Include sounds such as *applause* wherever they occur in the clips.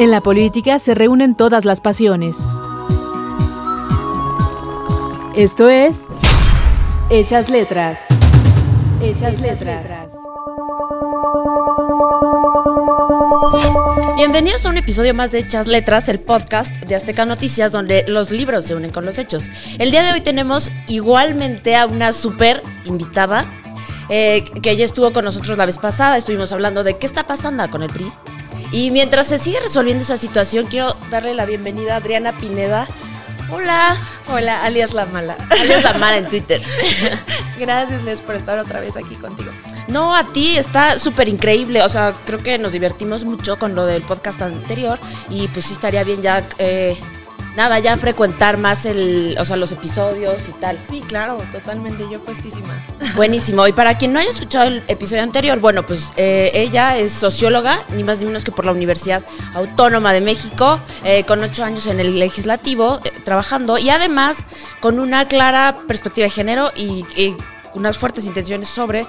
En la política se reúnen todas las pasiones. Esto es Hechas Letras. Hechas Letras. Bienvenidos a un episodio más de Hechas Letras, el podcast de Azteca Noticias, donde los libros se unen con los hechos. El día de hoy tenemos igualmente a una súper invitada, eh, que ella estuvo con nosotros la vez pasada. Estuvimos hablando de qué está pasando con el PRI. Y mientras se sigue resolviendo esa situación, quiero darle la bienvenida a Adriana Pineda. Hola. Hola, alias La Mala. Alias La Mala en Twitter. *laughs* Gracias, Les, por estar otra vez aquí contigo. No, a ti está súper increíble. O sea, creo que nos divertimos mucho con lo del podcast anterior. Y pues sí estaría bien ya. Eh, nada, ya frecuentar más el, o sea, los episodios y tal. Sí, claro, totalmente, yo puestísima. Buenísimo. Y para quien no haya escuchado el episodio anterior, bueno, pues eh, ella es socióloga, ni más ni menos que por la Universidad Autónoma de México, eh, con ocho años en el legislativo, eh, trabajando, y además con una clara perspectiva de género y, y unas fuertes intenciones sobre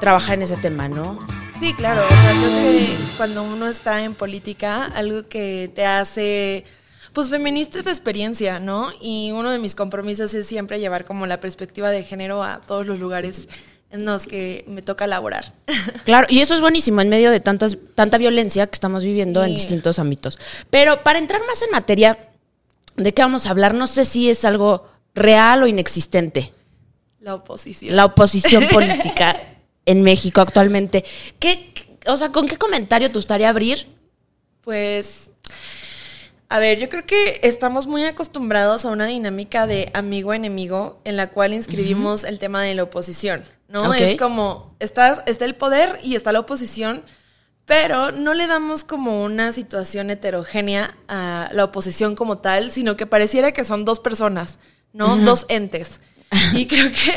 trabajar en ese tema, ¿no? Sí, claro. O sea, creo que cuando uno está en política, algo que te hace pues feminista es la experiencia, ¿no? Y uno de mis compromisos es siempre llevar como la perspectiva de género a todos los lugares en los que me toca laborar. *laughs* Claro, y eso es buenísimo en medio de tantas, tanta violencia que estamos viviendo en distintos ámbitos. Pero para entrar más en materia, ¿de qué vamos a hablar? No sé si es algo real o inexistente. La oposición. La oposición *laughs* política en México actualmente. ¿Qué, o sea, ¿con qué comentario te gustaría abrir? Pues a ver, yo creo que estamos muy acostumbrados a una dinámica de amigo-enemigo en la cual inscribimos el tema de la oposición, ¿no? Es como, estás, está el poder y está la oposición, pero no le damos como una situación heterogénea a la oposición como tal, sino que pareciera que son dos personas, ¿no? Dos entes. *laughs* Y creo que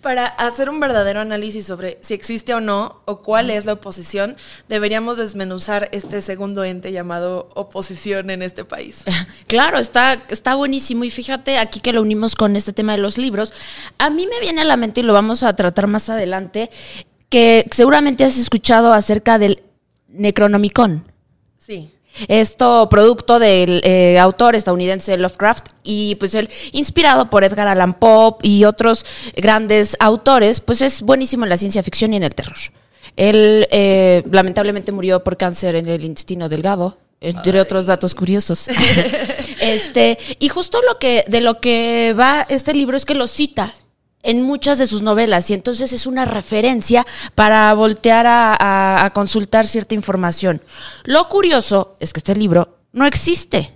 para hacer un verdadero análisis sobre si existe o no o cuál es la oposición, deberíamos desmenuzar este segundo ente llamado oposición en este país. *laughs* Claro, está, está buenísimo. Y fíjate aquí que lo unimos con este tema de los libros. A mí me viene a la mente, y lo vamos a tratar más adelante, que seguramente has escuchado acerca del Necronomicon. Sí esto producto del eh, autor estadounidense Lovecraft y pues él inspirado por Edgar Allan Poe y otros grandes autores, pues es buenísimo en la ciencia ficción y en el terror. Él eh, lamentablemente murió por cáncer en el intestino delgado, entre otros datos curiosos. *laughs* este, y justo lo que de lo que va este libro es que lo cita en muchas de sus novelas y entonces es una referencia para voltear a, consultar cierta información. Lo curioso es que este libro no existe.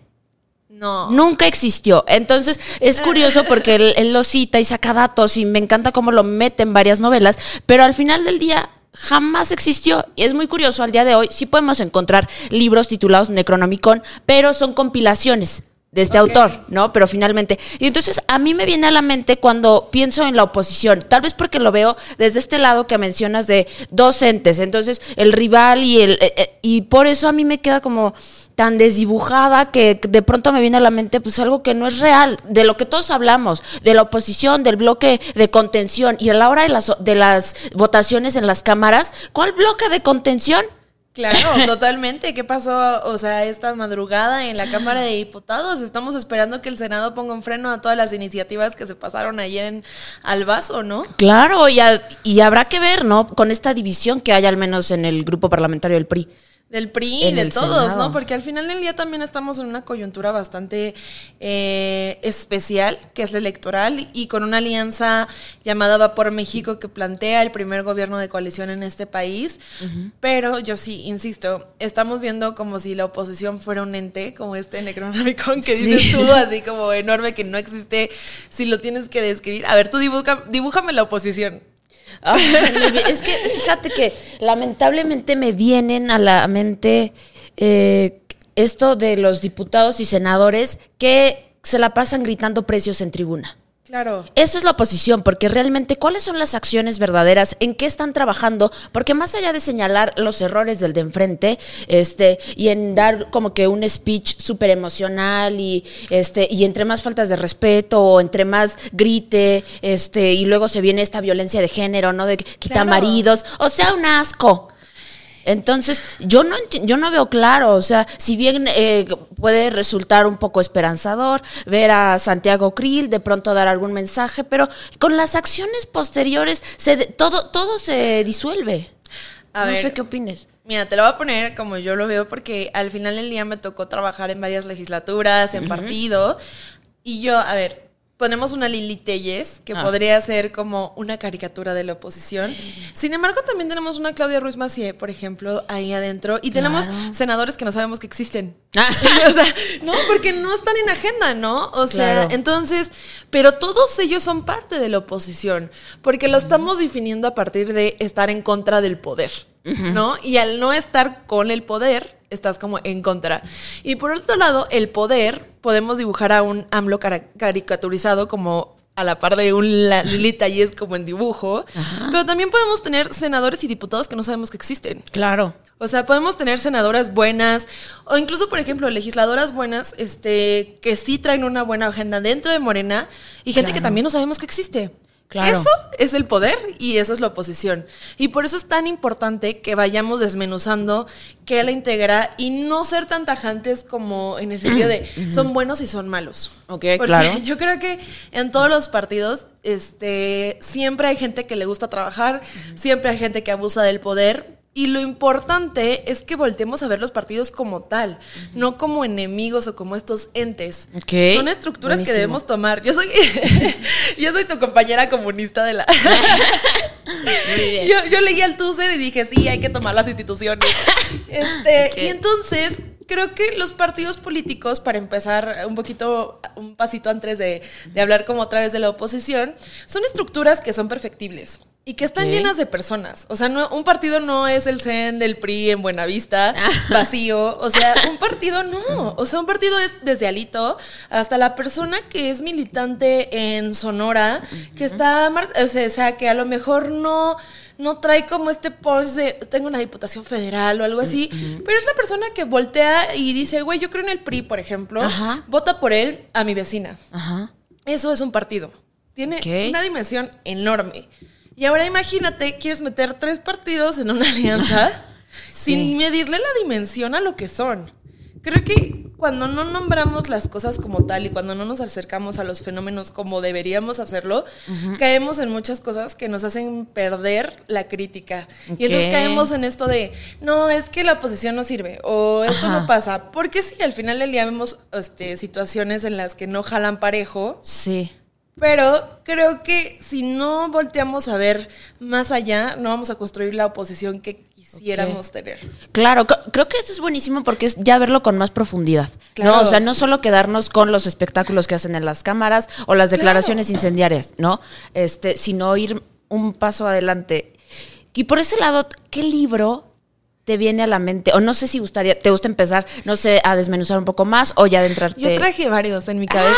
No. Nunca existió. Entonces es curioso *laughs* porque él, él, lo cita y saca datos y me encanta cómo lo mete en varias novelas, pero al final del día jamás existió. Y es muy curioso, al día de hoy sí podemos encontrar libros titulados Necronomicon, pero son compilaciones de este autor, ¿no? Pero finalmente. Y entonces a mí me viene a la mente cuando pienso en la oposición, tal vez porque lo veo desde este lado que mencionas de docentes, entonces el rival y el... Eh, eh, y por eso a mí me queda como tan desdibujada que de pronto me viene a la mente pues algo que no es real, de lo que todos hablamos, de la oposición, del bloque de contención y a la hora de las, de las votaciones en las cámaras, ¿cuál bloque de contención? Claro, *laughs* totalmente. ¿Qué pasó, o sea, esta madrugada en la Cámara de Diputados? Estamos esperando que el Senado ponga un freno a todas las iniciativas que se pasaron ayer en, al vaso, ¿no? Claro, y, y habrá que ver, ¿no? Con esta división que hay al menos en el grupo parlamentario del PRI del PRI y de todos, ¿no? Porque al final del día también estamos en una coyuntura bastante eh, especial, que es la electoral, y con una alianza llamada Va por México que plantea el primer gobierno de coalición en este país. Pero yo sí, insisto, estamos viendo como si la oposición fuera un ente, como este Necronomicon que dices tú, así como enorme, que no existe, si lo tienes que describir. A ver, tú dibuja, dibújame la oposición es que fíjate que lamentablemente me vienen a la mente eh, esto de los diputados y senadores que se la pasan gritando precios en tribuna. Claro. Eso es la oposición, porque realmente cuáles son las acciones verdaderas, en qué están trabajando, porque más allá de señalar los errores del de enfrente, este, y en dar como que un speech súper emocional y este, y entre más faltas de respeto, o entre más grite, este, y luego se viene esta violencia de género, ¿no? De quita maridos. O sea, un asco. Entonces, yo no, yo no veo claro, o sea, si bien eh, puede resultar un poco esperanzador ver a Santiago Krill de pronto dar algún mensaje, pero con las acciones posteriores se todo, todo se disuelve. no sé qué opines. Mira, te lo voy a poner como yo lo veo porque al final del día me tocó trabajar en varias legislaturas, en partido. Y yo, a ver, ponemos una Lili Telles, que ah. podría ser como una caricatura de la oposición. Sin embargo, también tenemos una Claudia Ruiz Macié, por ejemplo, ahí adentro. Y tenemos senadores que no sabemos que existen. Ah. *laughs* o sea, no, porque no están en agenda, ¿no? O sea, entonces, pero todos ellos son parte de la oposición, porque lo estamos definiendo a partir de estar en contra del poder, ¿no? Y al no estar con el poder, estás como en contra. Y por otro lado, el poder, podemos dibujar a un AMLO caricaturizado como a la par de un Lili es como en dibujo, pero también podemos tener senadores y diputados que no sabemos que existen. Claro. O sea, podemos tener senadoras buenas o incluso, por ejemplo, legisladoras buenas este, que sí traen una buena agenda dentro de Morena y gente que también no sabemos que existe. Eso es el poder y eso es la oposición. Y por eso es tan importante que vayamos desmenuzando qué la integra y no ser tan tajantes como en el sentido de *clears throat* son buenos y son malos. Ok, claro. *laughs* Yo creo que en todos los partidos este, siempre hay gente que le gusta trabajar, siempre hay gente que abusa del poder, y lo importante es que volteemos a ver los partidos como tal, no como enemigos o como estos entes. Son estructuras que debemos tomar. Yo soy, *laughs* yo soy tu compañera comunista de la. *laughs* Yo, yo, leí el Tucer y dije, sí, hay que tomar las instituciones. *laughs* Este, Y entonces, creo que los partidos políticos, para empezar un poquito, un pasito antes de, de hablar como otra vez de la oposición, son estructuras que son perfectibles. Y que están llenas de personas. O sea, no, un partido no es el CEN del PRI en Buenavista, vacío. O sea, *laughs* un partido no. O sea, un partido es desde Alito hasta la persona que es militante en Sonora, que está, o sea, que a lo mejor no, no trae como este punch de tengo una diputación federal o algo así, pero es la persona que voltea y dice, güey, yo creo en el PRI, por ejemplo, vota por él a mi vecina. Eso es un partido. Tiene una dimensión enorme. Y ahora imagínate, quieres meter tres partidos en una alianza *laughs* sin medirle la dimensión a lo que son. Creo que cuando no nombramos las cosas como tal y cuando no nos acercamos a los fenómenos como deberíamos hacerlo, caemos en muchas cosas que nos hacen perder la crítica. Y entonces caemos en esto de, no, es que la oposición no sirve o esto no pasa. Porque sí, al final del día vemos este, situaciones en las que no jalan parejo. Sí pero creo que si no volteamos a ver más allá, no vamos a construir la oposición que quisiéramos tener. Claro, creo que esto es buenísimo porque es ya verlo con más profundidad. ¿no? O sea, no solo quedarnos con los espectáculos que hacen en las cámaras o las declaraciones incendiarias, ¿no? Este, sino ir un paso adelante. Y por ese lado, ¿qué libro te viene a la mente? O no sé si gustaría, te gusta empezar, no sé, a desmenuzar un poco más o ya adentrarte. Yo traje varios en mi cabeza.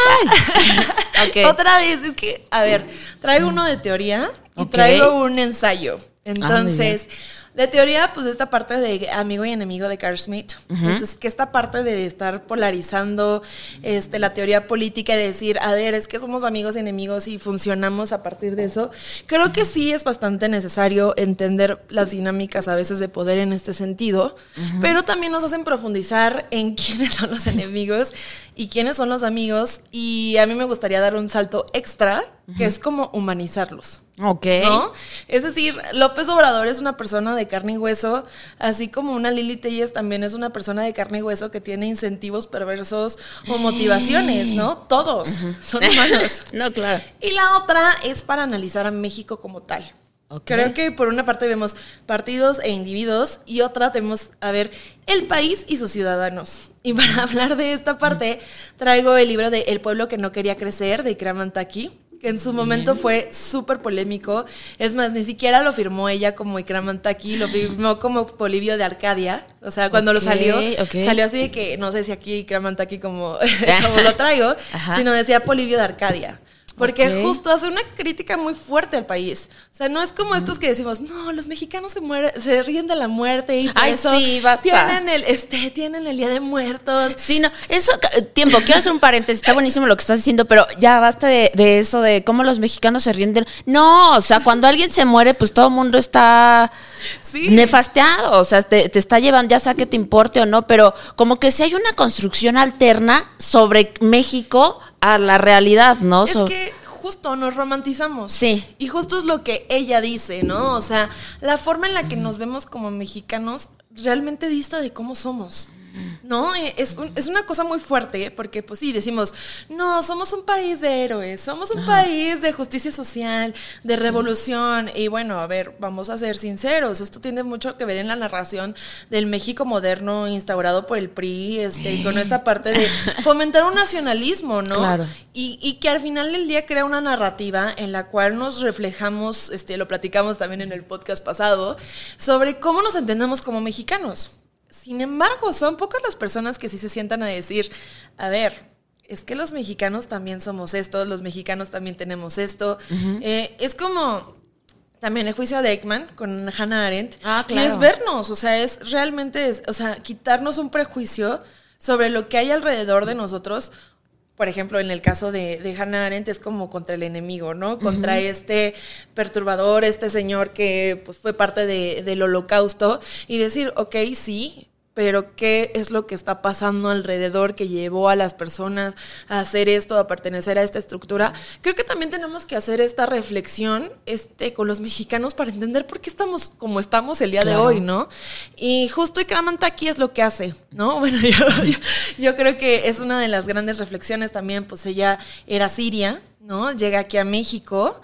*laughs* Otra vez, es que, a ver, traigo uno de teoría y traigo un ensayo. Ah, Entonces, de teoría, pues esta parte de amigo y enemigo de Carl Smith. Entonces, que esta parte de estar polarizando este, la teoría política y decir, a ver, es que somos amigos y enemigos y funcionamos a partir de eso, creo que sí es bastante necesario entender las dinámicas a veces de poder en este sentido, pero también nos hacen profundizar en *laughs* quiénes son los enemigos y quiénes son los amigos. Y a mí me gustaría dar un salto extra, que es como humanizarlos. Ok. ¿No? Es decir, López Obrador es una persona de carne y hueso, así como una Lili Telles también es una persona de carne y hueso que tiene incentivos perversos o motivaciones, ¿no? Todos son humanos. *laughs* no, claro. Y la otra es para analizar a México como tal. Creo que por una parte vemos partidos e individuos y otra tenemos a ver el país y sus ciudadanos. Y para *laughs* hablar de esta parte, traigo el libro de El pueblo que no quería crecer de Ikram que en su momento fue súper polémico. Es más, ni siquiera lo firmó ella como Ikram Antaki, lo firmó como Polivio de Arcadia. O sea, cuando lo salió, salió así de que, no sé si aquí Ikram Antaki como, *laughs* *laughs* como lo traigo, sino decía Polivio de Arcadia. Porque justo hace una crítica muy fuerte al país. O sea, no es como estos que decimos, no, los mexicanos se mueren, se ríen de la muerte y por Ay, eso sí, basta. tienen el, este, tienen el día de muertos. Sí, no, eso, tiempo, quiero hacer un paréntesis, está buenísimo lo que estás diciendo, pero ya basta de, de eso, de cómo los mexicanos se ríen de... No, o sea, cuando alguien se muere, pues todo el mundo está Sí. nefasteado, o sea, te, te está llevando, ya sea que te importe o no, pero como que si hay una construcción alterna sobre México a la realidad, ¿no? Es So- que justo nos romantizamos. Sí. Y justo es lo que ella dice, ¿no? O sea, la forma en la que nos vemos como mexicanos realmente dista de cómo somos. ¿No? Es, un- es una cosa muy fuerte, porque pues sí, decimos, no, somos un país de héroes, somos un país de justicia social, de revolución, y bueno, a ver, vamos a ser sinceros, esto tiene mucho que ver en la narración del México moderno instaurado por el PRI, este, y con esta parte de fomentar un nacionalismo, ¿no? Claro. Y, y que al final del día crea una narrativa en la cual nos reflejamos, este, lo platicamos también en el podcast pasado, sobre cómo nos entendemos como mexicanos. Sin embargo, son pocas las personas que sí se sientan a decir, a ver, es que los mexicanos también somos esto, los mexicanos también tenemos esto. Eh, es como también el juicio de Ekman con Hannah Arendt. Ah, Y claro. es vernos, o sea, es realmente, es- o sea, quitarnos un prejuicio sobre lo que hay alrededor de nosotros. Por ejemplo, en el caso de, de Hannah Arendt es como contra el enemigo, ¿no? Contra este perturbador, este señor que pues, fue parte de- del holocausto. Y decir, ok, sí, pero ¿qué es lo que está pasando alrededor que llevó a las personas a hacer esto, a pertenecer a esta estructura? Creo que también tenemos que hacer esta reflexión este, con los mexicanos para entender por qué estamos como estamos el día Claro. de hoy, ¿no? Y justo Ikramantaki es lo que hace, ¿no? *laughs* Bueno, yo, yo- yo creo que es una de las grandes reflexiones también, pues ella era siria, ¿no? Llega aquí a México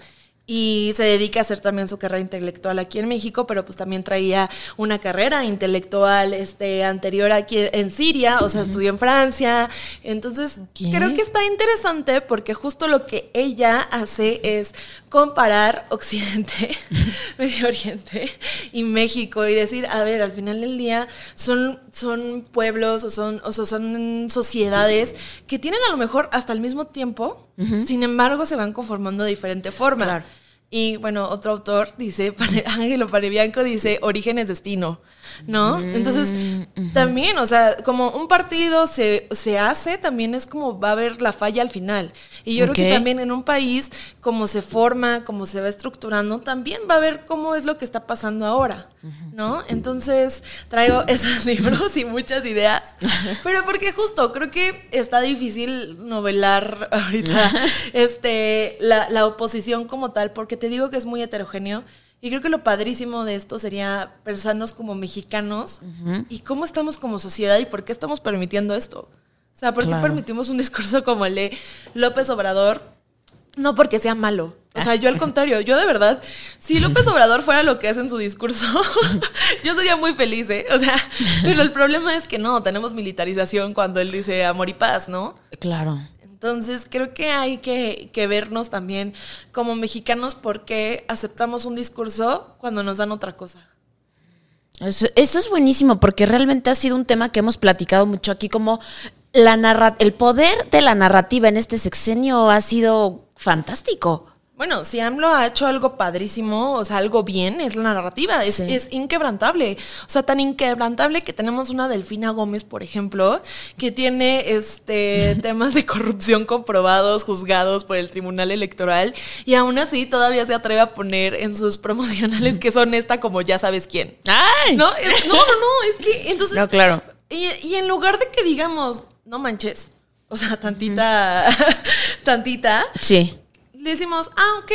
y se dedica a hacer también su carrera intelectual aquí en México, pero pues también traía una carrera intelectual este, anterior aquí en Siria, o sea, estudió en Francia. Entonces, ¿Qué? creo que está interesante porque justo lo que ella hace es comparar Occidente, *laughs* Medio Oriente y México y decir, a ver, al final del día son, son pueblos o son, o son sociedades que tienen a lo mejor hasta el mismo tiempo, sin embargo se van conformando de diferente forma. Claro. Y bueno, otro autor dice, *laughs* Ángelo Panebianco dice, origen es destino, ¿no? Entonces, también, o sea, como un partido se, se hace, también es como va a haber la falla al final. Y yo creo que también en un país, como se forma, como se va estructurando, también va a ver cómo es lo que está pasando ahora, ¿no? Entonces, traigo *laughs* esos libros y muchas ideas, *laughs* pero porque justo creo que está difícil novelar *laughs* ahorita este, la, la oposición como tal, porque te digo que es muy heterogéneo. Y creo que lo padrísimo de esto sería pensarnos como mexicanos y cómo estamos como sociedad y por qué estamos permitiendo esto. O sea, ¿por qué Claro. permitimos un discurso como el de López Obrador? No porque sea malo. O sea, yo al *laughs* contrario, yo de verdad, si López Obrador fuera lo que hace en su discurso, *laughs* yo sería muy feliz, ¿eh? O sea, pero el problema es que no, tenemos militarización cuando él dice amor y paz, ¿no? Claro. Entonces creo que hay que, que vernos también como mexicanos porque aceptamos un discurso cuando nos dan otra cosa. Eso, eso es buenísimo porque realmente ha sido un tema que hemos platicado mucho aquí, como la narra el poder de la narrativa en este sexenio ha sido fantástico. Bueno, si AMLO ha hecho algo padrísimo, o sea, algo bien, es la narrativa, es, Sí. es inquebrantable. O sea, tan inquebrantable que tenemos una Delfina Gómez, por ejemplo, que tiene este *laughs* temas de corrupción comprobados, juzgados por el Tribunal Electoral, y aún así todavía se atreve a poner en sus promocionales que son esta como ya sabes quién. ¡Ay! No, es- no, no, no, es que entonces... No, claro. Y, y en lugar de que digamos, no manches, o sea, tantita, *laughs* tantita, Sí. Le decimos, ah, ok.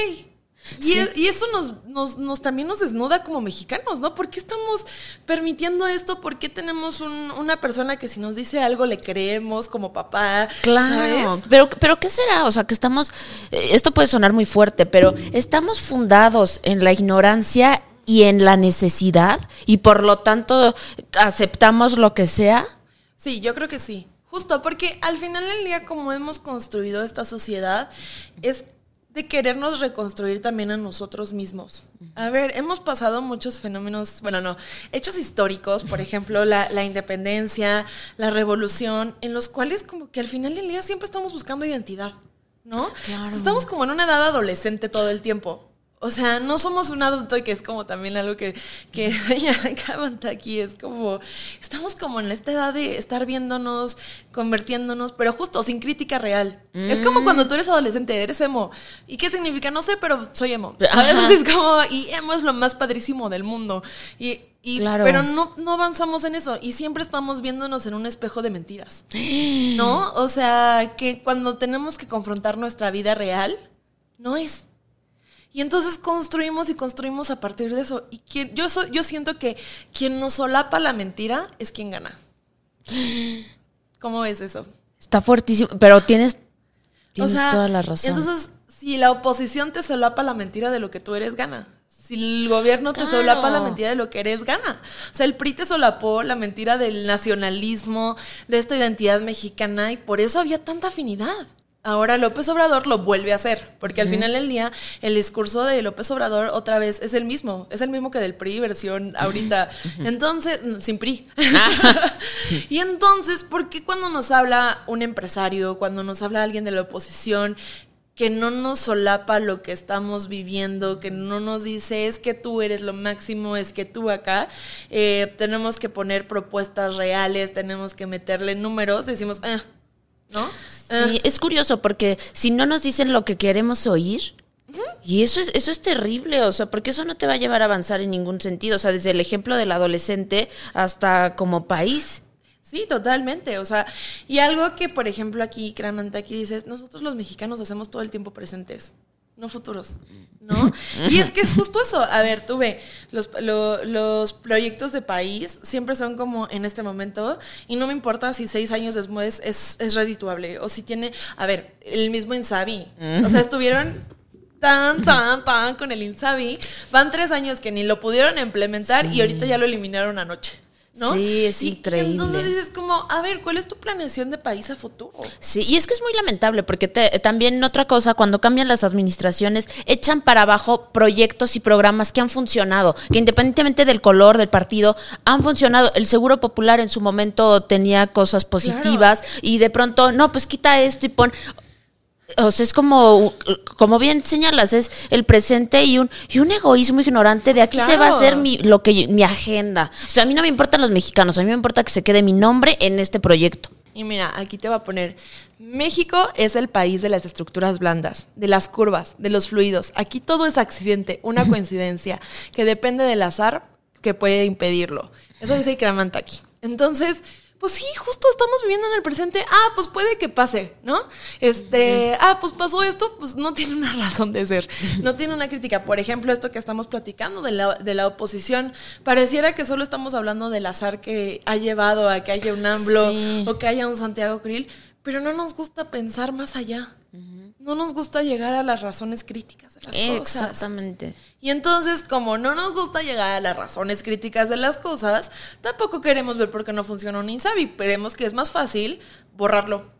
Y, Sí. es- y eso nos, nos, nos también nos desnuda como mexicanos, ¿no? ¿Por qué estamos permitiendo esto? ¿Por qué tenemos un- una persona que si nos dice algo le creemos como papá? Claro, ¿sabes? pero, pero ¿qué será? O sea, que estamos, eh, esto puede sonar muy fuerte, pero estamos fundados en la ignorancia y en la necesidad y por lo tanto aceptamos lo que sea. Sí, yo creo que sí. Justo, porque al final del día, como hemos construido esta sociedad, es de querernos reconstruir también a nosotros mismos. A ver, hemos pasado muchos fenómenos, bueno, no, hechos históricos, por ejemplo, la, la independencia, la revolución, en los cuales como que al final del día siempre estamos buscando identidad. ¿no? Estamos como en una edad adolescente todo el tiempo. O sea, no somos un adulto y que es como también algo que, que *laughs* aquí, es como, estamos como en esta edad de estar viéndonos, convirtiéndonos, pero justo sin crítica real. Es como cuando tú eres adolescente, eres emo. ¿Y qué significa? No sé, pero soy emo. A veces es como, y emo es lo más padrísimo del mundo. Y, Pero no, no avanzamos en eso y siempre estamos viéndonos en un espejo de mentiras. ¿No? O sea, que cuando tenemos que confrontar nuestra vida real, no es. Y entonces construimos y construimos a partir de eso. Y quien, yo, soy, yo siento que quien nos solapa la mentira es quien gana. ¿Cómo ves eso? Está fuertísimo, pero tienes, tienes toda la razón. Entonces, si la oposición te solapa la mentira de lo que tú eres, gana. Si el gobierno te solapa la mentira de lo que eres, gana. O sea, el PRI te solapó la mentira del nacionalismo, de esta identidad mexicana, y por eso había tanta afinidad. Ahora López Obrador lo vuelve a hacer, porque al final del día el discurso de López Obrador otra vez es el mismo, es el mismo que del PRI versión ahorita. Entonces, sin PRI. *laughs* y entonces, ¿por qué cuando nos habla un empresario, cuando nos habla alguien de la oposición, que no nos solapa lo que estamos viviendo, que no nos dice es que tú eres lo máximo, es que tú acá, eh, tenemos que poner propuestas reales, tenemos que meterle números, decimos, ah, ¿no? Sí, es curioso porque si no nos dicen lo que queremos oír, y eso es, eso es terrible, o sea, porque eso no te va a llevar a avanzar en ningún sentido, o sea, desde el ejemplo del adolescente hasta como país. Sí, totalmente. O sea, y algo que, por ejemplo, aquí, claramente aquí dices, nosotros los mexicanos hacemos todo el tiempo presentes no futuros, ¿no? Y es que es *laughs* justo eso. A ver, tú ve, los, los proyectos de país siempre son como en este momento y no me importa si seis años después es, es redituable o si tiene, a ver, el mismo Insabi. O sea, estuvieron tan, tan, tan con el Insabi. Van tres años que ni lo pudieron implementar y ahorita ya lo eliminaron anoche. Sí, es increíble. entonces dices como, a ver, ¿cuál es tu planeación de país a futuro? Sí, y es que es muy lamentable porque también otra cosa, cuando cambian las administraciones, echan para abajo proyectos y programas que han funcionado, que independientemente del color del partido, han funcionado. El Seguro Popular en su momento tenía cosas positivas y de pronto, no, pues quita esto y pon o sea, es como, como bien señalas, es el presente y un, y un egoísmo ignorante de aquí se va a hacer mi, lo que mi agenda. O sea, a mí no me importan los mexicanos, a mí me importa que se quede mi nombre en este proyecto. Y mira, aquí te va a poner, México es el país de las estructuras blandas, de las curvas, de los fluidos. Aquí todo es accidente, una coincidencia, que depende del azar que puede impedirlo. Eso dice aquí. Entonces, pues sí, justo estamos viviendo en el presente. Ah, pues puede que pase, ¿no? Este, ah, pues pasó esto, pues no *laughs* tiene una razón de ser, no tiene una crítica. Por ejemplo, esto que estamos platicando de la, de la oposición, pareciera que solo estamos hablando del azar que ha llevado a que haya un AMBLO o que haya un Santiago Krill, pero no nos gusta pensar más allá. No nos gusta llegar a las razones críticas de las cosas. Exactamente. Y entonces, como no nos gusta llegar a las razones críticas de las cosas, tampoco queremos ver por qué no funciona un Insabi. Queremos que es más fácil borrarlo.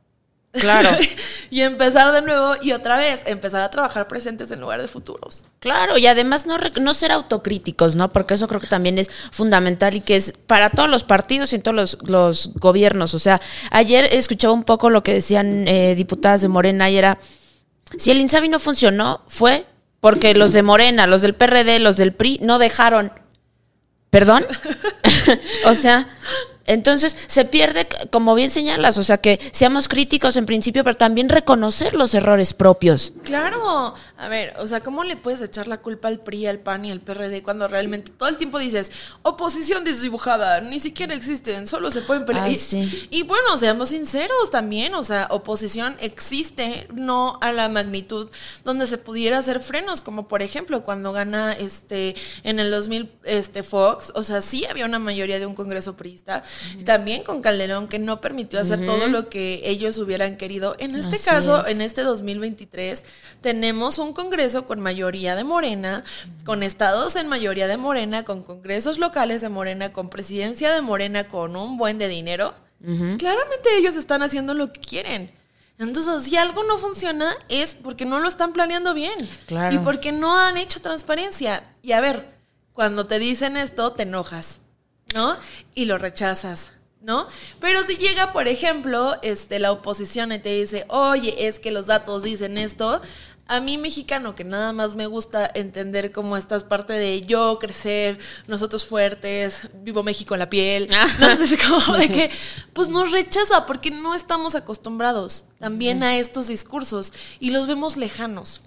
Claro. *laughs* y empezar de nuevo y otra vez empezar a trabajar presentes en lugar de futuros. Claro, y además no, no ser autocríticos, ¿no? Porque eso creo que también es fundamental y que es para todos los partidos y todos los, gobiernos. O sea, ayer escuchaba un poco lo que decían eh, diputadas de Morena y era, si el INSABI no funcionó, fue porque los de Morena, los del PRD, los del PRI no dejaron. ¿Perdón? *laughs* o sea, entonces se pierde, como bien señalas, o sea, que seamos críticos en principio, pero también reconocer los errores propios. Claro, a ver, o sea, ¿cómo le puedes echar la culpa al PRI, al PAN y al PRD cuando realmente todo el tiempo dices, oposición desdibujada, ni siquiera existen, solo se pueden pelear? y, bueno, seamos sinceros también, o sea, oposición existe, no a la magnitud donde se pudiera hacer frenos, como por ejemplo cuando gana este en el 2000 este Fox, o sea, sí había una mayoría de un congreso priista, también con Calderón, que no permitió hacer todo lo que ellos hubieran querido. En este caso, en este 2023, tenemos un Congreso con mayoría de Morena, con estados en mayoría de Morena, con congresos locales de Morena, con presidencia de Morena, con un buen de dinero. Claramente ellos están haciendo lo que quieren. Entonces, si algo no funciona es porque no lo están planeando bien. Y porque no han hecho transparencia. Y a ver, cuando te dicen esto, te enojas. ¿No? Y lo rechazas. ¿no? Pero si llega, por ejemplo, este, la oposición y te dice, oye, es que los datos dicen esto, a mí mexicano que nada más me gusta entender cómo estás parte de yo crecer, nosotros fuertes, vivo México en la piel, ah. *laughs* no sé, como de que *laughs* pues nos rechaza porque no estamos acostumbrados también a estos discursos y los vemos lejanos.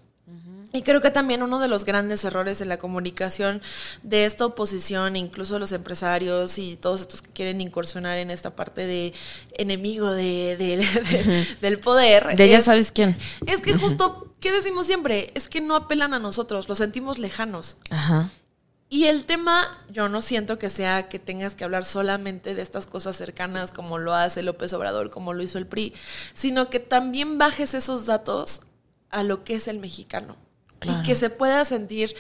Y creo que también uno de los grandes errores en la comunicación de esta oposición, incluso los empresarios y todos estos que quieren incursionar en esta parte de enemigo de, del poder. De ya sabes quién. Es que justo, ¿qué decimos siempre? Es que no apelan a nosotros, los sentimos lejanos. Ajá. Y el tema, yo no siento que sea que tengas que hablar solamente de estas cosas cercanas como lo hace López Obrador, como lo hizo el PRI, sino que también bajes esos datos a lo que es el mexicano y que se pueda sentir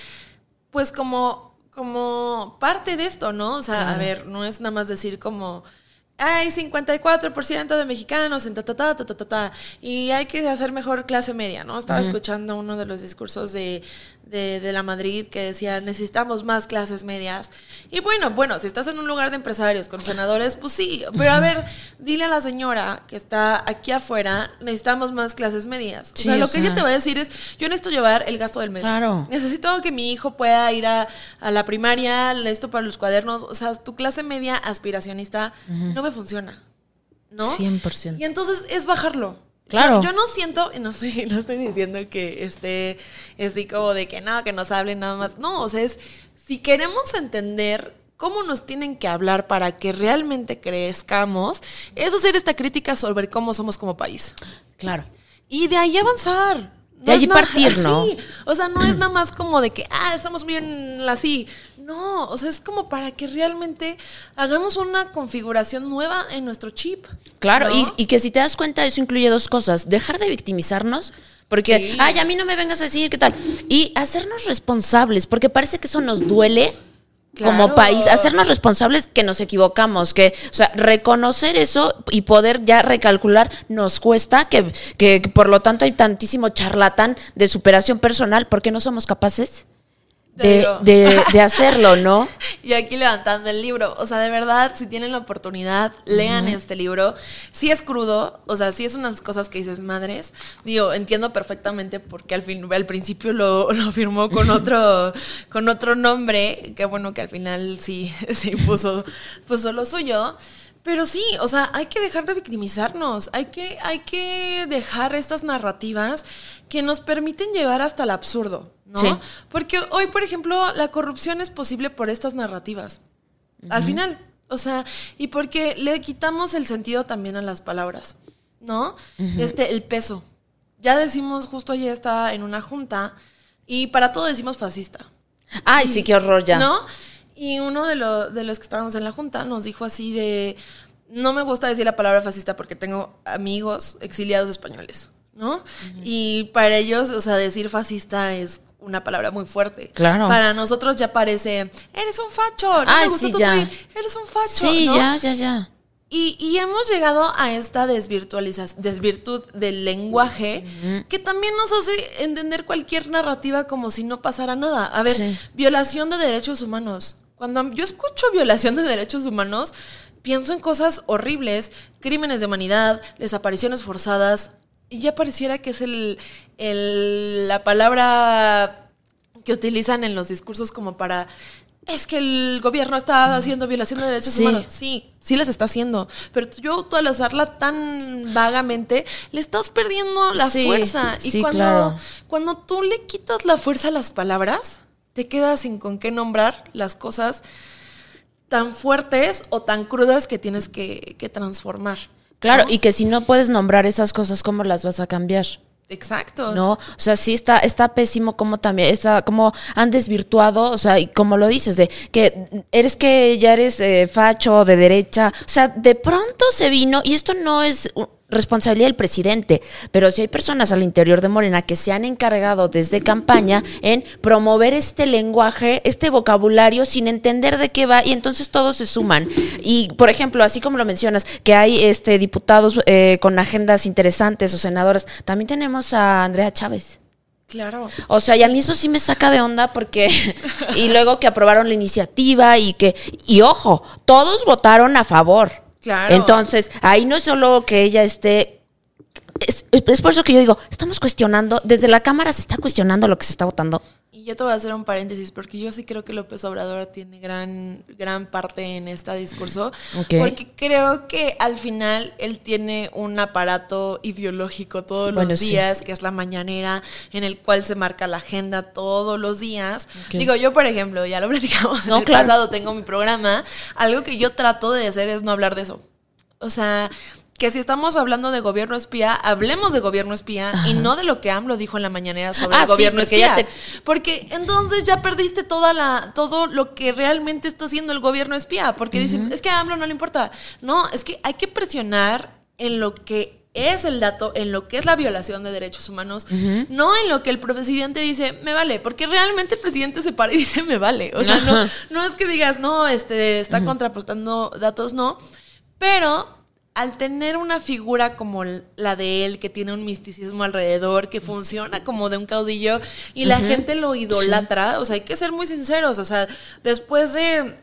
pues como, como parte de esto, ¿no? O sea, a ver, no es nada más decir como, hay 54% de mexicanos en ta, ta, ta, ta, ta, ta, y hay que hacer mejor clase media, ¿no? Estaba escuchando uno de los discursos de, de, de, la Madrid que decía necesitamos más clases medias. Y bueno, bueno, si estás en un lugar de empresarios con senadores, pues sí, pero a ver, dile a la señora que está aquí afuera, necesitamos más clases medias. o sea, lo que ella te va a decir es, yo necesito llevar el gasto del mes. Claro. Necesito que mi hijo pueda ir a, a la primaria, esto para los cuadernos. O sea, tu clase media aspiracionista no me funciona. ¿No? 100%. Y entonces es bajarlo. Claro. Yo, no siento, no estoy, no estoy diciendo que esté así como de que nada, que nos hablen nada más. No, o sea, es si queremos entender cómo nos tienen que hablar para que realmente crezcamos, es hacer esta crítica sobre cómo somos como país. Claro. Y de ahí avanzar. de allí partir, ¿no? Sí. O sea, no es nada más como de que, ah, estamos bien así. No, o sea, es como para que realmente hagamos una configuración nueva en nuestro chip. Claro, y, que si te das cuenta, eso incluye dos cosas. Dejar de victimizarnos, porque, ay, a mí no me vengas a decir qué tal. Y hacernos responsables, porque parece que eso nos duele. Como país, hacernos responsables que nos equivocamos, que, o sea, reconocer eso y poder ya recalcular nos cuesta, que, que por lo tanto hay tantísimo charlatán de superación personal, porque no somos capaces de, de, hacerlo, ¿no? *laughs* y aquí levantando el libro. O sea, de verdad, si tienen la oportunidad, lean este libro. Sí es crudo, o sea, sí es unas cosas que dices, madres. Digo, entiendo perfectamente porque al fin, al principio lo, *laughs* lo firmó con otro, con otro nombre. Qué bueno que al final sí, *laughs* sí puso, puso lo suyo. Pero sí, o sea, hay que dejar de victimizarnos, hay que, hay que dejar estas narrativas que nos permiten llevar hasta el absurdo, ¿no? Porque hoy, por ejemplo, la corrupción es posible por estas narrativas. Al final, o sea, y porque le quitamos el sentido también a las palabras, ¿no? Este, el peso. Ya decimos, justo ayer estaba en una junta y para todo decimos fascista. Ay, sí, qué horror ya. ¿No? Y uno de, de los que estábamos en la junta nos dijo así de, no me gusta decir la palabra fascista porque tengo amigos exiliados españoles, ¿no? Y para ellos, o sea, decir fascista es una palabra muy fuerte. Claro. Para nosotros ya parece, eres un facho, no me gusta sí, ya. eres un facho. Sí, ya, ya, ya. Y, y, hemos llegado a esta desvirtualización, desvirtud del lenguaje que también nos hace entender cualquier narrativa como si no pasara nada. A ver, violación de derechos humanos. Cuando yo escucho violación de derechos humanos, pienso en cosas horribles, crímenes de humanidad, desapariciones forzadas, y ya pareciera que es el, la palabra que utilizan en los discursos como para es que el gobierno está haciendo violación de derechos humanos. Sí, sí les está haciendo. Pero yo, tú al usarla tan vagamente, le estás perdiendo la fuerza. Y cuando, cuando tú le quitas la fuerza a las palabras, te quedas sin con qué nombrar las cosas tan fuertes o tan crudas que tienes que, transformar. Claro, y que si no puedes nombrar esas cosas, ¿cómo las vas a cambiar? Exacto. No, o sea, sí está, está pésimo como también, está como han desvirtuado, o sea, y como lo dices, de que eres que ya eres eh, facho de derecha, o sea, de pronto se vino, y esto no es responsabilidad del presidente, pero si hay personas al interior de Morena que se han encargado desde campaña en promover este lenguaje, este vocabulario sin entender de qué va y entonces todos se suman. Y por ejemplo, así como lo mencionas, que hay este diputados eh, con agendas interesantes o senadores, también tenemos a Andrea Chávez. Claro. O sea, y a mí eso sí me saca de onda porque y luego que aprobaron la iniciativa y que y ojo, todos votaron a favor. Claro. Entonces, ahí no es solo que ella esté es, es, por eso que yo digo, estamos cuestionando, desde la Cámara se está cuestionando lo que se está votando. Y yo te voy a hacer un paréntesis porque yo sí creo que López Obrador tiene gran, gran parte en este discurso. Porque creo que al final él tiene un aparato ideológico todos los días, que es la mañanera, en el cual se marca la agenda todos los días. Digo, yo, por ejemplo, ya lo *laughs* platicamos en el pasado, tengo mi programa. Algo que yo trato de hacer es no hablar de eso. O sea, que si estamos hablando de gobierno espía, hablemos de gobierno espía y no de lo que AMLO dijo en la mañanera sobre el ah, gobierno espía. Porque entonces ya perdiste toda la, todo lo que realmente está haciendo el gobierno espía. Porque dicen, es que a AMLO no le importa. No, es que hay que presionar en lo que es el dato, en lo que es la violación de derechos humanos, no en lo que el presidente dice, me vale, porque realmente el presidente se para y *laughs* dice, me vale. O sea, no, no es que digas, no, este, está contrapostando datos, no. Pero al tener una figura como la de él, que tiene un misticismo alrededor, que funciona como de un caudillo, y la gente lo idolatra, o sea, hay que ser muy sinceros, o sea, después de...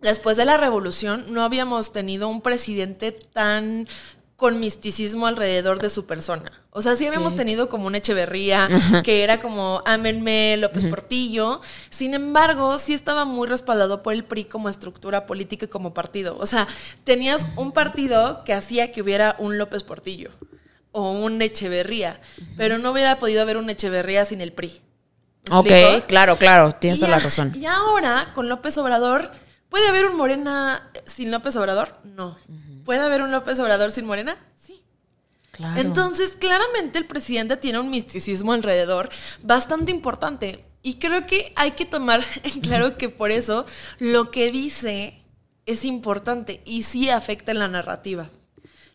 Después de la revolución no habíamos tenido un presidente tan con misticismo alrededor de su persona. O sea, sí habíamos tenido como una Echeverría, *laughs* que era como Amenme, López Portillo. Sin embargo, sí estaba muy respaldado por el PRI como estructura política y como partido. O sea, tenías un partido que hacía que hubiera un López Portillo o un Echeverría, pero no hubiera podido haber un Echeverría sin el PRI. Ok, claro, claro, tienes toda la razón. Y ahora, con López Obrador, ¿puede haber un Morena sin López Obrador? No. ¿Puede haber un López Obrador sin Morena? Sí. Claro. Entonces, claramente el presidente tiene un misticismo alrededor bastante importante. Y creo que hay que tomar *laughs* en claro que por eso lo que dice es importante y sí afecta en la narrativa.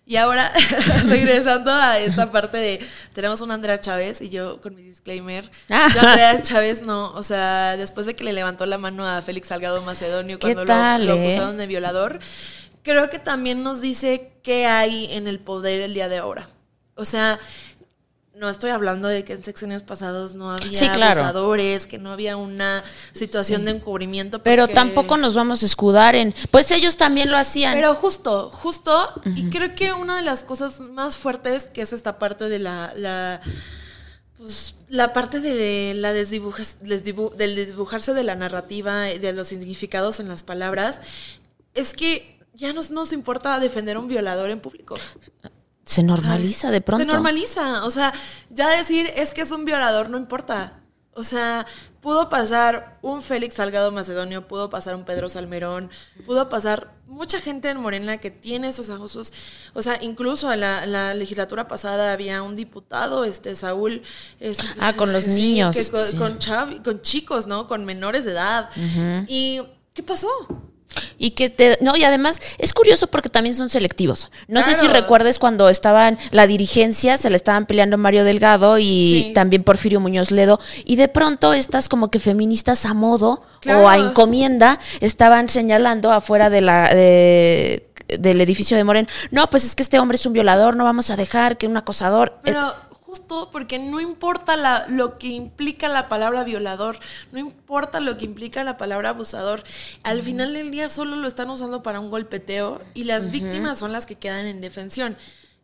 Y ahora, *laughs* regresando a esta parte de, tenemos una Andrea Chávez y yo con mi disclaimer, *laughs* ah. Andrea Chávez no, o sea, después de que le levantó la mano a Félix Salgado Macedonio cuando lo, lo, eh? acusaron de violador, creo que también nos dice qué hay en el poder el día de ahora. O sea, no estoy hablando de que en sexenios pasados no había abusadores, que no había una situación de encubrimiento. Pero tampoco nos vamos a escudar en. Pues ellos también lo hacían. Pero justo, justo. Y creo que una de las cosas más fuertes, que es esta parte de la. la pues la parte de la desdibuja, del desdibujarse de la narrativa, de los significados en las palabras, es que ya no nos importa defender a un violador en público. Se normaliza de pronto. Se normaliza. O sea, ya decir es que es un violador no importa. O sea, pudo pasar un Félix Salgado Macedonio, pudo pasar un Pedro Salmerón, pudo pasar mucha gente en Morena que tiene esos abusos. O sea, incluso en la, legislatura pasada había un diputado, este Saúl. ah, con los niños. con, con, chicos, ¿no? Con menores de edad. ¿Y qué pasó? Y que te, no, y además es curioso porque también son selectivos. No sé si recuerdes cuando estaban la dirigencia, se le estaban peleando Mario Delgado y también Porfirio Muñoz Ledo, y de pronto estas como que feministas a modo o a encomienda estaban señalando afuera de la del edificio de Moren, no, pues es que este hombre es un violador, no vamos a dejar que un acosador. Pero justo porque no importa la, lo que implica la palabra violador, no importa lo que implica la palabra abusador, al final del día solo lo están usando para un golpeteo y las víctimas son las que quedan en defensión.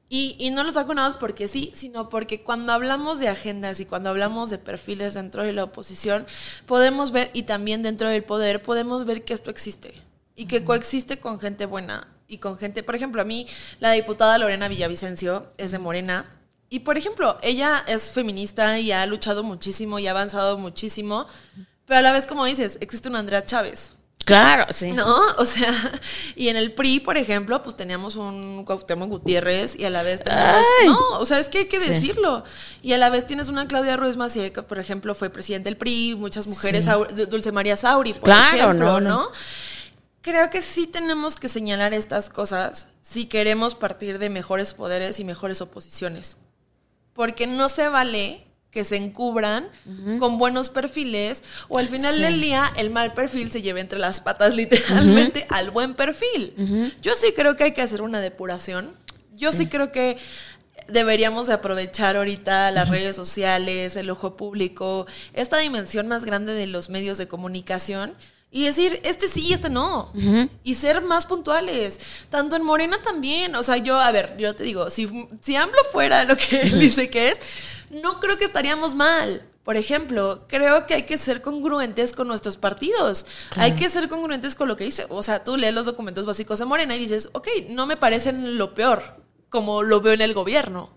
Y, y, no los saco nada porque sí, sino porque cuando hablamos de agendas y cuando hablamos de perfiles dentro de la oposición, podemos ver, y también dentro del poder, podemos ver que esto existe y que coexiste con gente buena y con gente, por ejemplo, a mí la diputada Lorena Villavicencio es de Morena y por ejemplo, ella es feminista y ha luchado muchísimo y ha avanzado muchísimo, pero a la vez, como dices, existe una Andrea Chávez. Claro, sí. ¿No? *laughs* O sea, y en el PRI, por ejemplo, pues teníamos un Cuauhtémoc Gutiérrez y a la vez tenemos... No, o sea, es que hay que decirlo. Y a la vez tienes una Claudia Ruiz Macié, que por ejemplo fue presidente del PRI, muchas mujeres, Dulce María Sauri, por claro, ejemplo, no, no. Creo que sí tenemos que señalar estas cosas si queremos partir de mejores poderes y mejores oposiciones porque no se vale que se encubran con buenos perfiles o al final del día el mal perfil se lleve entre las patas *laughs* literalmente al buen perfil. Yo sí creo que hay que hacer una depuración. Yo sí, creo que deberíamos de aprovechar ahorita las redes sociales, el ojo público, esta dimensión más grande de los medios de comunicación y decir, este sí, este no. Y ser más puntuales. Tanto en Morena también. O sea, yo, a ver, yo te digo, si, si AMLO fuera lo que él dice que es, no creo que estaríamos mal. Por ejemplo, creo que hay que ser congruentes con nuestros partidos. Hay que ser congruentes con lo que dice. O sea, tú lees los documentos básicos de Morena y dices, ok, no me parecen lo peor, como lo veo en el gobierno,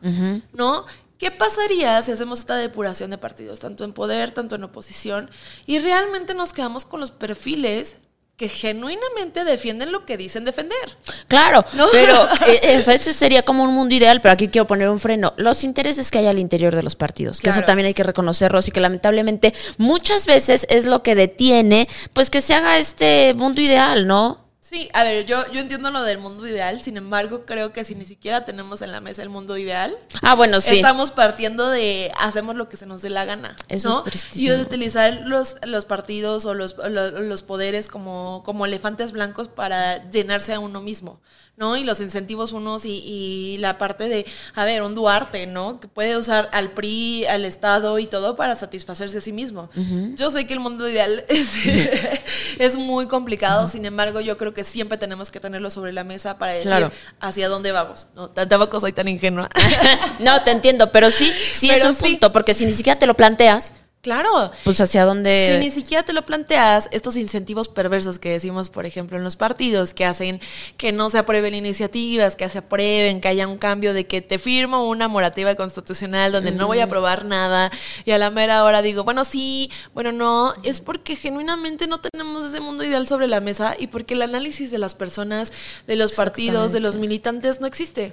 ¿no? ¿Qué pasaría si hacemos esta depuración de partidos, tanto en poder, tanto en oposición, y realmente nos quedamos con los perfiles que genuinamente defienden lo que dicen defender. Claro, pero *laughs* eh, eso, sería como un mundo ideal, pero aquí quiero poner un freno. Los intereses que hay al interior de los partidos, que eso también hay que reconocerlos y que lamentablemente muchas veces es lo que detiene, pues que se haga este mundo ideal, ¿no? Sí, a ver, yo, yo entiendo lo del mundo ideal, sin embargo, creo que si ni siquiera tenemos en la mesa el mundo ideal, ah, bueno, sí. estamos partiendo de hacemos lo que se nos dé la gana. Eso es tristísimo. Y de utilizar los, los partidos o los, los, poderes como, como elefantes blancos para llenarse a uno mismo. ¿no? Y los incentivos unos y, la parte de, a ver, un Duarte, ¿no? Que puede usar al PRI, al Estado y todo para satisfacerse a sí mismo. Yo sé que el mundo ideal *laughs* es, muy complicado, sin embargo, yo creo que siempre tenemos que tenerlo sobre la mesa para decir hacia dónde vamos, ¿no? Tampoco soy tan ingenua. *laughs* no, te entiendo, pero sí, sí es un punto, porque si ni siquiera te lo planteas, Claro. Pues hacia dónde. Si ni siquiera te lo planteas, estos incentivos perversos que decimos, por ejemplo, en los partidos, que hacen que no se aprueben iniciativas, que se aprueben, que haya un cambio de que te firmo una morativa constitucional donde no voy a aprobar nada y a la mera hora digo, bueno, sí, bueno, no, es porque genuinamente no tenemos ese mundo ideal sobre la mesa y porque el análisis de las personas, de los partidos, de los militantes no existe.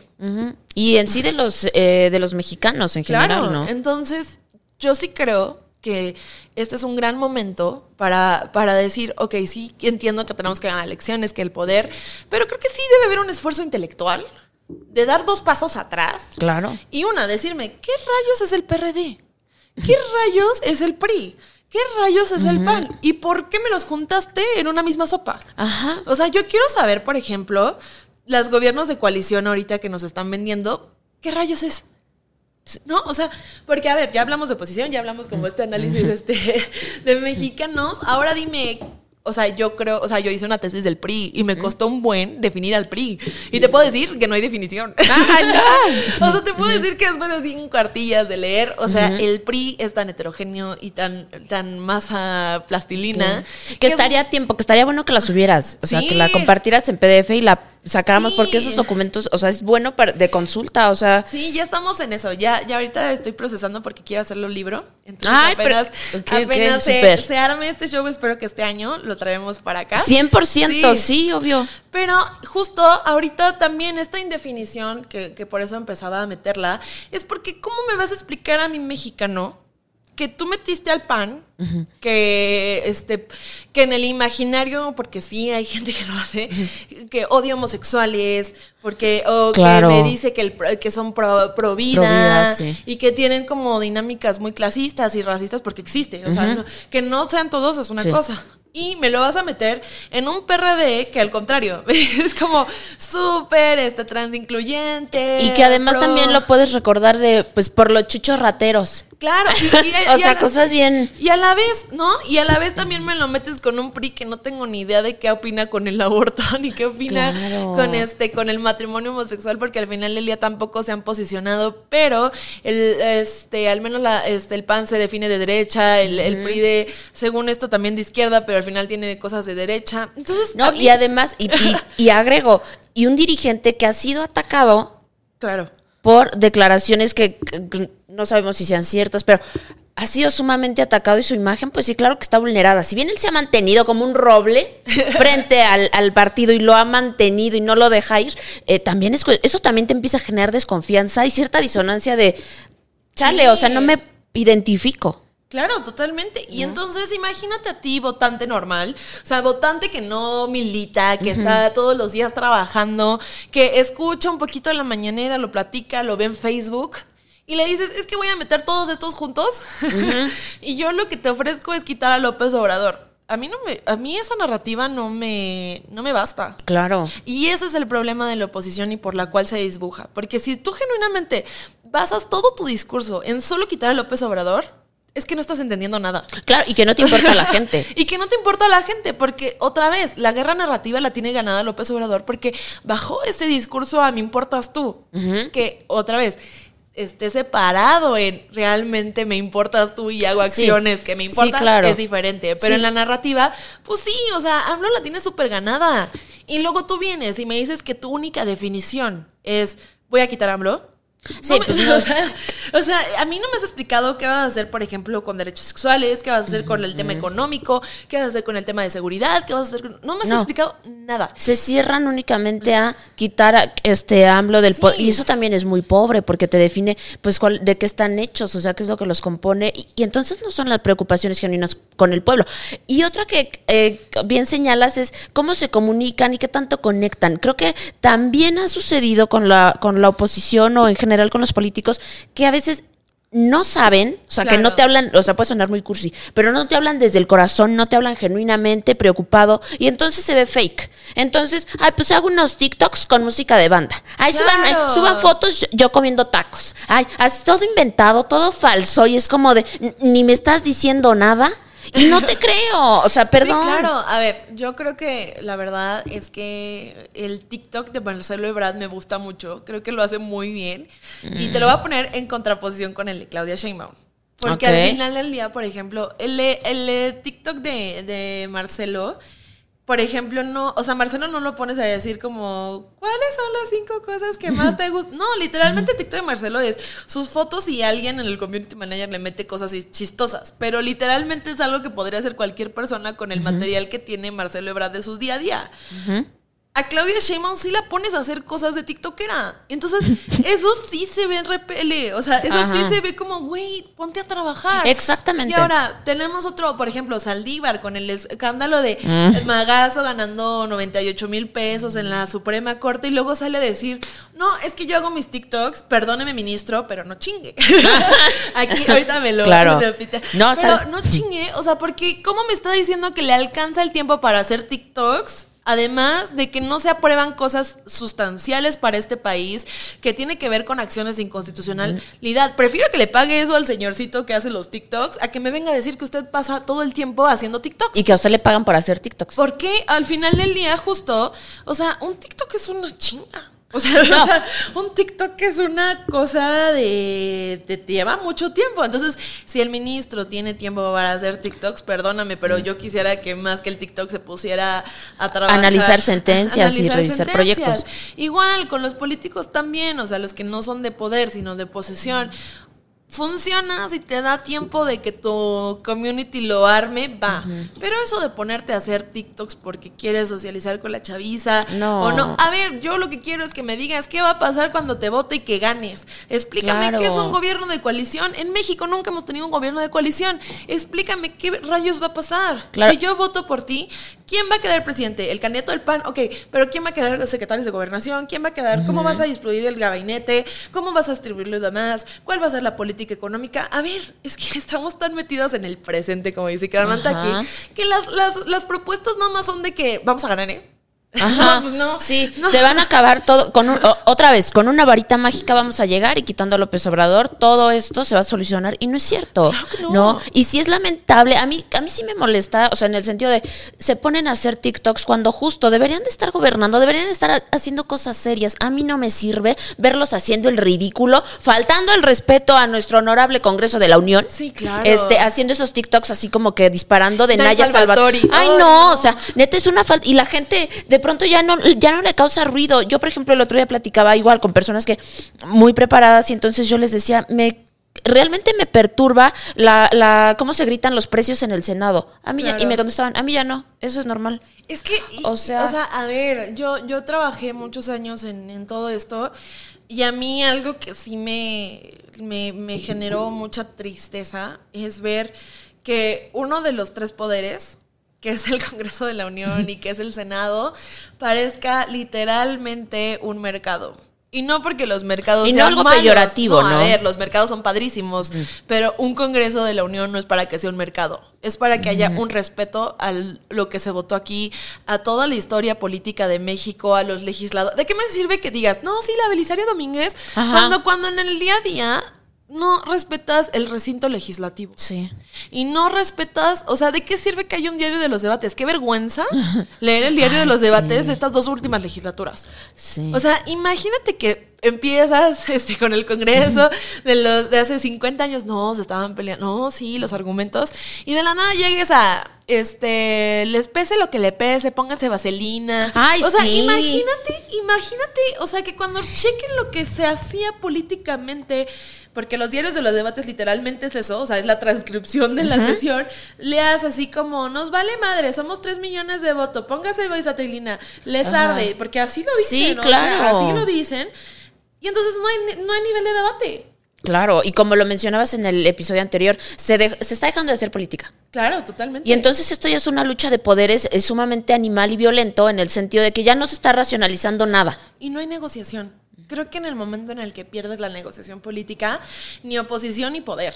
Y en sí de los, eh, de los mexicanos en general, ¿no? Entonces, yo sí creo que este es un gran momento para, para decir, ok, sí entiendo que tenemos que ganar elecciones, que el poder, pero creo que sí debe haber un esfuerzo intelectual de dar dos pasos atrás. Claro. Y una, decirme, ¿qué rayos es el PRD? *laughs* ¿Qué rayos es el PRI? ¿Qué rayos es el PAN? ¿Y por qué me los juntaste en una misma sopa? Ajá. O sea, yo quiero saber, por ejemplo, los gobiernos de coalición ahorita que nos están vendiendo, ¿qué rayos es? ¿No? O sea, porque a ver, ya hablamos de oposición, ya hablamos como este análisis este, *laughs* de mexicanos. Ahora dime, o sea, yo creo, o sea, yo hice una tesis del PRI y me costó un buen definir al PRI. Y te puedo decir que no hay definición. *laughs* *laughs* o sea, te puedo decir que después de cinco cartillas de leer, o sea, el PRI es tan heterogéneo y tan, tan masa plastilina. Que, estaría a tiempo, que estaría bueno que la subieras. O sea, que la compartieras en PDF y la sacáramos porque esos documentos, o sea, es bueno para, de consulta, o sea. Sí, ya estamos en eso. Ya, ya ahorita estoy procesando porque quiero hacerlo libro. Entonces apenas, apenas se, arme este show, espero que este año lo traemos para acá. 100%, sí. obvio. Pero justo ahorita también esta indefinición, que, que por eso empezaba a meterla, es porque ¿cómo me vas a explicar a mi mexicano que tú metiste al pan, que este, que en el imaginario, porque sí hay gente que lo hace, que odia homosexuales, porque, o que me dice que, el, que son pro, vida, y que tienen como dinámicas muy clasistas y racistas porque existe. O sea, que no sean todos es una cosa y me lo vas a meter en un PRD que al contrario, *laughs* es como súper este trans incluyente. Y que además también lo puedes recordar de, pues, por los chuchos rateros. Claro, *laughs* o sea, cosas bien. Y a la vez, ¿no? Y a la vez también me lo metes con un PRI que no tengo ni idea de qué opina con el aborto, *laughs* ni qué opina con este, con el matrimonio homosexual, porque al final del día tampoco se han posicionado, pero el, este, al menos la, este, el PAN se define de derecha, el, el PRI de, según esto, también de izquierda, pero al final tiene cosas de derecha. Entonces. No, y además, y, y, agrego, y un dirigente que ha sido atacado. Claro. Por declaraciones que, no sabemos si sean ciertas, pero ha sido sumamente atacado y su imagen, pues sí, claro que está vulnerada. Si bien él se ha mantenido como un roble *laughs* frente al, partido y lo ha mantenido y no lo deja ir, eh, también es, eso también te empieza a generar desconfianza y cierta disonancia de, chale, o sea, no me identifico. Claro, totalmente. Y entonces imagínate a ti, votante normal, o sea, votante que no milita, que está todos los días trabajando, que escucha un poquito en la mañanera, lo platica, lo ve en Facebook. Y le dices, es que voy a meter todos estos juntos. *laughs* y yo lo que te ofrezco es quitar a López Obrador. A mí no me, a mí esa narrativa no me, no me basta. Claro. Y ese es el problema de la oposición y por la cual se disbuja. Porque si tú genuinamente basas todo tu discurso en solo quitar a López Obrador, es que no estás entendiendo nada. Claro, y que no te importa a la gente. *laughs* y que no te importa a la gente, porque otra vez, la guerra narrativa la tiene ganada López Obrador porque bajó ese discurso a mí importas tú, que otra vez esté separado en realmente me importas tú y hago acciones que me importan, claro. es diferente. Pero en la narrativa, pues sí, o sea, AMLO la tiene súper ganada. Y luego tú vienes y me dices que tu única definición es voy a quitar AMLO. Sí, pues *laughs* o, sea, a mí no me has explicado qué vas a hacer, por ejemplo, con derechos sexuales, qué vas a hacer con el tema económico, qué vas a hacer con el tema de seguridad, qué vas a hacer con... No me has explicado nada. Se cierran únicamente a quitar este AMLO del poder. Y eso también es muy pobre porque te define pues de qué están hechos, o sea, qué es lo que los compone. Y, entonces no son las preocupaciones genuinas con el pueblo. Y otra que eh, bien señalas es cómo se comunican y qué tanto conectan. Creo que también ha sucedido con la, con la oposición o en general con los políticos que a veces no saben, o sea, que no te hablan, o sea, puede sonar muy cursi, pero no te hablan desde el corazón, no te hablan genuinamente, preocupado, y entonces se ve fake. Entonces, ay, pues hago unos TikToks con música de banda. Ay, suban, suban, fotos yo comiendo tacos. Ay, así todo inventado, todo falso, y es como de, ni me estás diciendo nada. No te creo, o sea, perdón. Sí, claro, a ver, yo creo que la verdad es que el TikTok de Marcelo Ebrard me gusta mucho, creo que lo hace muy bien y te lo voy a poner en contraposición con el de Claudia Sheinbaum. Porque al final del día, por ejemplo, el, el TikTok de, de Marcelo por ejemplo, no, o sea, Marcelo no lo pones a decir como, ¿cuáles son las cinco cosas que más te gustan? No, literalmente el TikTok de Marcelo es sus fotos y alguien en el community manager le mete cosas chistosas, pero literalmente es algo que podría hacer cualquier persona con el material que tiene Marcelo Ebrard de su día a día a Claudia Sheinbaum sí la pones a hacer cosas de TikTokera. Entonces, *laughs* eso sí se ve en repele. O sea, eso sí se ve como, güey, ponte a trabajar. Exactamente. Y ahora, tenemos otro, por ejemplo, Saldívar, con el escándalo de mm. Magazo ganando 98 mil pesos en la Suprema Corte y luego sale a decir, no, es que yo hago mis TikToks, perdóneme, ministro, pero no chingue. *laughs* *laughs* Aquí ahorita me lo claro. No, pero no chingue, o sea, porque ¿cómo me está diciendo que le alcanza el tiempo para hacer TikToks? Además de que no se aprueban cosas sustanciales para este país que tiene que ver con acciones de inconstitucionalidad. Prefiero que le pague eso al señorcito que hace los TikToks a que me venga a decir que usted pasa todo el tiempo haciendo TikToks. Y que a usted le pagan por hacer TikToks. Porque al final del día, justo, o sea, un TikTok es una chinga. O sea, *laughs* un TikTok es una cosa de, Te lleva mucho tiempo. Entonces, si el ministro tiene tiempo para hacer TikToks, perdóname, pero yo quisiera que más que el TikTok se pusiera a trabajar. Analizar *laughs* sentencias y revisar proyectos. Igual, con los políticos también, o sea, los que no son de poder, sino de posesión funciona si te da tiempo de que tu community lo arme, va. Pero eso de ponerte a hacer TikToks porque quieres socializar con la chaviza no. o no. A ver, yo lo que quiero es que me digas qué va a pasar cuando te vote y que ganes. Explícame qué es un gobierno de coalición. En México nunca hemos tenido un gobierno de coalición. Explícame qué rayos va a pasar. Si yo voto por ti, ¿quién va a quedar presidente? ¿El candidato del PAN? Ok, pero ¿quién va a quedar secretario de gobernación? ¿Quién va a quedar? ¿Cómo vas a distribuir el gabinete? ¿Cómo vas a distribuir los demás? ¿Cuál va a ser la política? Económica. A ver, es que *laughs* estamos tan metidos en el presente, como dice Carmen aquí, que las, las, las propuestas nada más son de que vamos a ganar, ¿eh? Ajá. Pues no, sí, se van a acabar todo con otra vez, con una varita mágica vamos a llegar y quitando a López Obrador, todo esto se va a solucionar y no es cierto. no. Y si es lamentable, a mí a mí sí me molesta, o sea, en el sentido de se ponen a hacer TikToks cuando justo deberían de estar gobernando, deberían estar haciendo cosas serias. A mí no me sirve verlos haciendo el ridículo, faltando el respeto a nuestro honorable Congreso de la Unión. Sí, claro. Este haciendo esos TikToks así como que disparando de Naya Salvatore. Ay, no, o sea, neta es una falta y la gente de pronto ya no, ya no le causa ruido. Yo, por ejemplo, el otro día platicaba igual con personas que muy preparadas y entonces yo les decía, me realmente me perturba la, la cómo se gritan los precios en el Senado. A mí y me contestaban, a mí ya no, eso es normal. Es que, o sea, o sea a ver, yo, yo trabajé muchos años en, en todo esto y a mí algo que sí me, me, me generó mucha tristeza es ver que uno de los tres poderes, que es el Congreso de la Unión y que es el Senado, parezca literalmente un mercado. Y no porque los mercados y sean algo peyorativo, ¿no? A ver, los mercados son padrísimos, pero un Congreso de la Unión no es para que sea un mercado. Es para que haya un respeto a lo que se votó aquí, a toda la historia política de México, a los legisladores. ¿De qué me sirve que digas, no, sí, la Belisario Domínguez, cuando, cuando en el día a día no respetas el recinto legislativo. Sí. Y no respetas, o sea, ¿de qué sirve que haya un diario de los debates? Qué vergüenza leer el diario de los debates de estas dos últimas legislaturas. Sí. O sea, imagínate que empiezas *laughs* este, con el Congreso de, los, de hace 50 años, no, se estaban peleando, no, sí, los argumentos, y de la nada llegues a, este, les pese lo que le pese, pónganse vaselina. Ay, o sea, sí. imagínate, imagínate, o sea, que cuando chequen lo que se hacía políticamente, porque los diarios de los debates literalmente es eso, o sea, es la transcripción de la sesión, leas así como, nos vale madre, somos 3 millones de votos, póngase vaselina, les Ajá. arde, porque así lo dicen, Sí, ¿no? O sea, claro. así lo dicen. Y entonces no hay, no hay nivel de debate. Claro, y como lo mencionabas en el episodio anterior, se, de- se está dejando de hacer política. Claro, totalmente. Y entonces esto ya es una lucha de poderes es sumamente animal y violento en el sentido de que ya no se está racionalizando nada. Y no hay negociación. Creo que en el momento en el que pierdes la negociación política, ni oposición ni poder.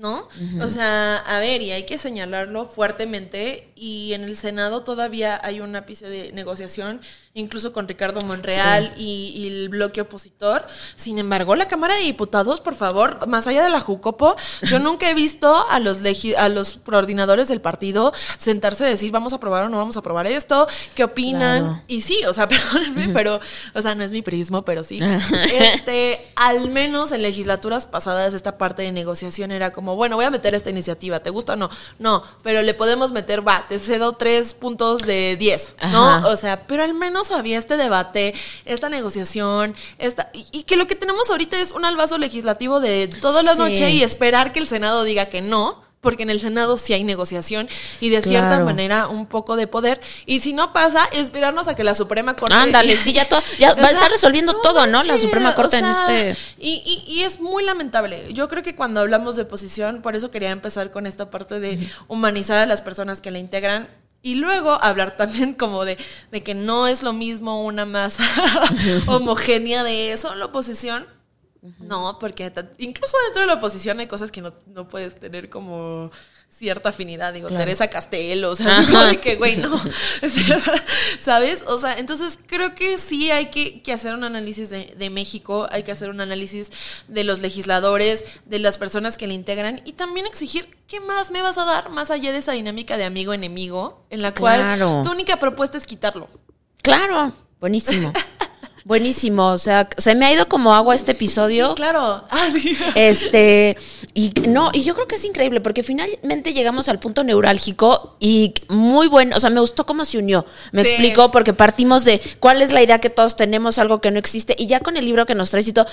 ¿No? O sea, a ver, y hay que señalarlo fuertemente. Y en el Senado todavía hay un ápice de negociación, incluso con Ricardo Monreal y, y el bloque opositor. Sin embargo, la Cámara de Diputados, por favor, más allá de la Jucopo, yo *laughs* nunca he visto a los, legi- a los coordinadores del partido sentarse a decir, vamos a aprobar o no vamos a aprobar esto, qué opinan. Claro. Y sí, o sea, *laughs* perdónenme, pero, o sea, no es mi prismo, pero sí. *laughs* Este, al menos en legislaturas pasadas, esta parte de negociación era como, bueno, voy a meter esta iniciativa, ¿te gusta o no? No, pero le podemos meter, va, te cedo tres puntos de 10, ¿no? Ajá. O sea, pero al menos había este debate, esta negociación, esta, y, y que lo que tenemos ahorita es un albazo legislativo de toda la Sí. noche y esperar que el Senado diga que no. Porque en el Senado sí hay negociación y de cierta manera un poco de poder. Y si no pasa, esperarnos a que la Suprema Corte. Ándale, *laughs* sí, ya todo, ya va a estar resolviendo todo, ¿no? La Suprema Corte o en este. Y, y- y es muy lamentable. Yo creo que cuando hablamos de oposición, por eso quería empezar con esta parte de humanizar a las personas que la integran. Y luego hablar también como de, de que no es lo mismo una masa *laughs* *laughs* homogénea de eso, No, porque incluso dentro de la oposición hay cosas que no, no puedes tener como cierta afinidad. Digo, Claro. Teresa Castelo, o sea, *laughs* de que, güey, no. *laughs* O sea, ¿Sabes? O sea, entonces creo que sí hay que, que hacer un análisis de, de México, hay que hacer un análisis de los legisladores, de las personas que le integran y también exigir qué más me vas a dar más allá de esa dinámica de amigo-enemigo, en la cual tu única propuesta es quitarlo. Claro, buenísimo. *laughs* Buenísimo, o sea, se me ha ido como agua este episodio. Claro. Ah, sí. Este, y no, y yo creo que es increíble porque finalmente llegamos al punto neurálgico y muy bueno, o sea, me gustó cómo se unió. Me Sí. explicó porque partimos de cuál es la idea que todos tenemos, algo que no existe, y ya con el libro que nos traes y todo,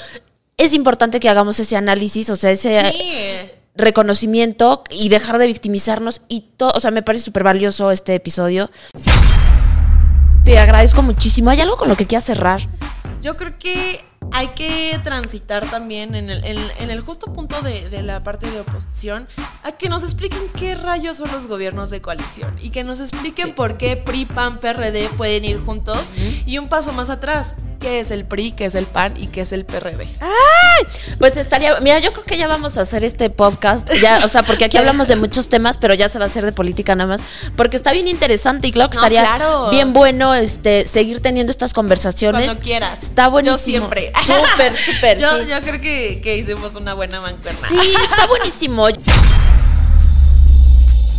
es importante que hagamos ese análisis, o sea, ese reconocimiento y dejar de victimizarnos y todo, o sea, me parece súper valioso este episodio. Te agradezco muchísimo. ¿Hay algo con lo que quieras cerrar? Yo creo que hay que transitar también en el, en- en el justo punto de, de la parte de oposición a que nos expliquen qué rayos son los gobiernos de coalición y que nos expliquen por qué PRI, PAN, PRD pueden ir juntos y un paso más atrás, qué es el PRI, qué es el PAN y qué es el PRD. Pues estaría, mira, yo creo que ya vamos a hacer este podcast, ya, o sea, porque aquí *laughs* hablamos de muchos temas, pero ya se va a hacer de política nada más, porque está bien interesante y claro que No, estaría claro. bien bueno este seguir teniendo estas conversaciones. Cuando quieras. Está buenísimo. Yo siempre. Súper, súper. Yo, sí. yo creo que, que hicimos una buena mancuerna. Sí, está *laughs* buenísimo.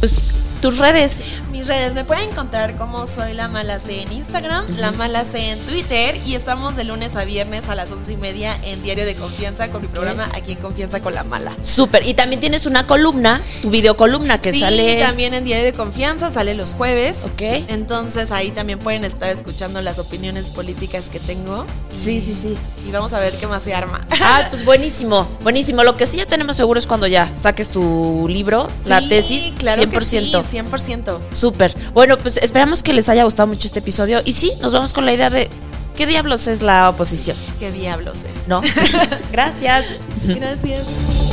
Pues, tus redes. Mis redes me pueden encontrar como soy la mala C en Instagram, la mala C en Twitter y estamos de lunes a viernes a las once y media en Diario de Confianza con mi programa Aquí en Confianza con la Mala. Súper. Y también tienes una columna, tu videocolumna que sí, sale. también en Diario de Confianza sale los jueves. Ok. Entonces ahí también pueden estar escuchando las opiniones políticas que tengo. Sí, sí, sí. Y vamos a ver qué más se arma. Ah, *laughs* pues buenísimo, buenísimo. Lo que sí ya tenemos seguro es cuando ya saques tu libro, la Sí, tesis, claro 100%. que sí, 100%. Súper. Bueno, pues esperamos que les haya gustado mucho este episodio. Y sí, nos vamos con la idea de qué diablos es la oposición, ¿Qué diablos es? ¿no? *laughs* *laughs* Gracias. Gracias.